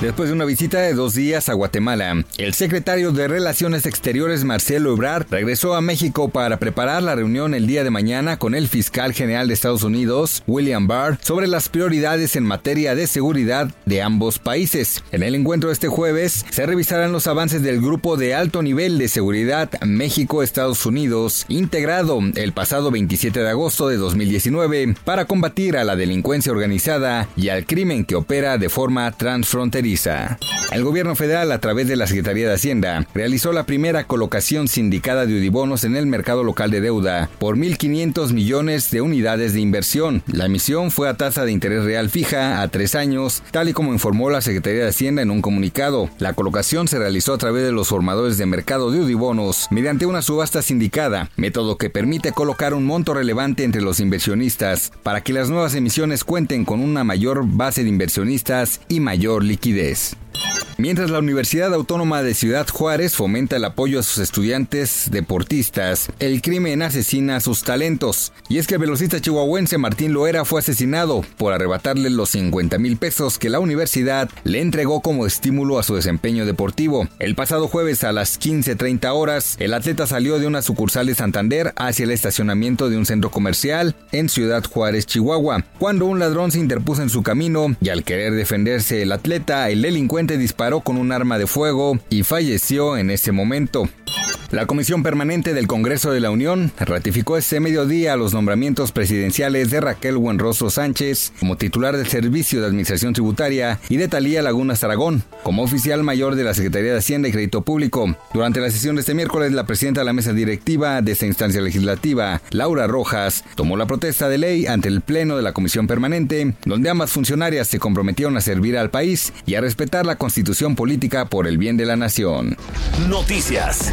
Después de una visita de dos días a Guatemala, el secretario de Relaciones Exteriores Marcelo Ebrard regresó a México para preparar la reunión el día de mañana con el fiscal general de Estados Unidos, William Barr, sobre las prioridades en materia de seguridad de ambos países. En el encuentro de este jueves se revisarán los avances del grupo de alto nivel de seguridad México-Estados Unidos, integrado el pasado 27 de agosto de 2019 para combatir a la delincuencia organizada y al crimen que opera de forma transfronteriza. El gobierno federal, a través de la Secretaría de Hacienda, realizó la primera colocación sindicada de Udibonos en el mercado local de deuda por 1.500 millones de unidades de inversión. La emisión fue a tasa de interés real fija a tres años, tal y como informó la Secretaría de Hacienda en un comunicado. La colocación se realizó a través de los formadores de mercado de Udibonos mediante una subasta sindicada, método que permite colocar un monto relevante entre los inversionistas para que las nuevas emisiones cuenten con una mayor base de inversionistas y mayor liquidez. days. Mientras la Universidad Autónoma de Ciudad Juárez fomenta el apoyo a sus estudiantes deportistas, el crimen asesina a sus talentos. Y es que el velocista chihuahuense Martín Loera fue asesinado por arrebatarle los 50 mil pesos que la universidad le entregó como estímulo a su desempeño deportivo. El pasado jueves a las 15.30 horas, el atleta salió de una sucursal de Santander hacia el estacionamiento de un centro comercial en Ciudad Juárez, Chihuahua, cuando un ladrón se interpuso en su camino y al querer defenderse el atleta, el delincuente con un arma de fuego y falleció en ese momento. La Comisión Permanente del Congreso de la Unión ratificó este mediodía los nombramientos presidenciales de Raquel Buenrostro Sánchez como titular del Servicio de Administración Tributaria y de Talía Lagunas Aragón como oficial mayor de la Secretaría de Hacienda y Crédito Público. Durante la sesión de este miércoles, la presidenta de la mesa directiva de esta instancia legislativa, Laura Rojas, tomó la protesta de ley ante el Pleno de la Comisión Permanente, donde ambas funcionarias se comprometieron a servir al país y a respetar la constitución política por el bien de la nación. Noticias.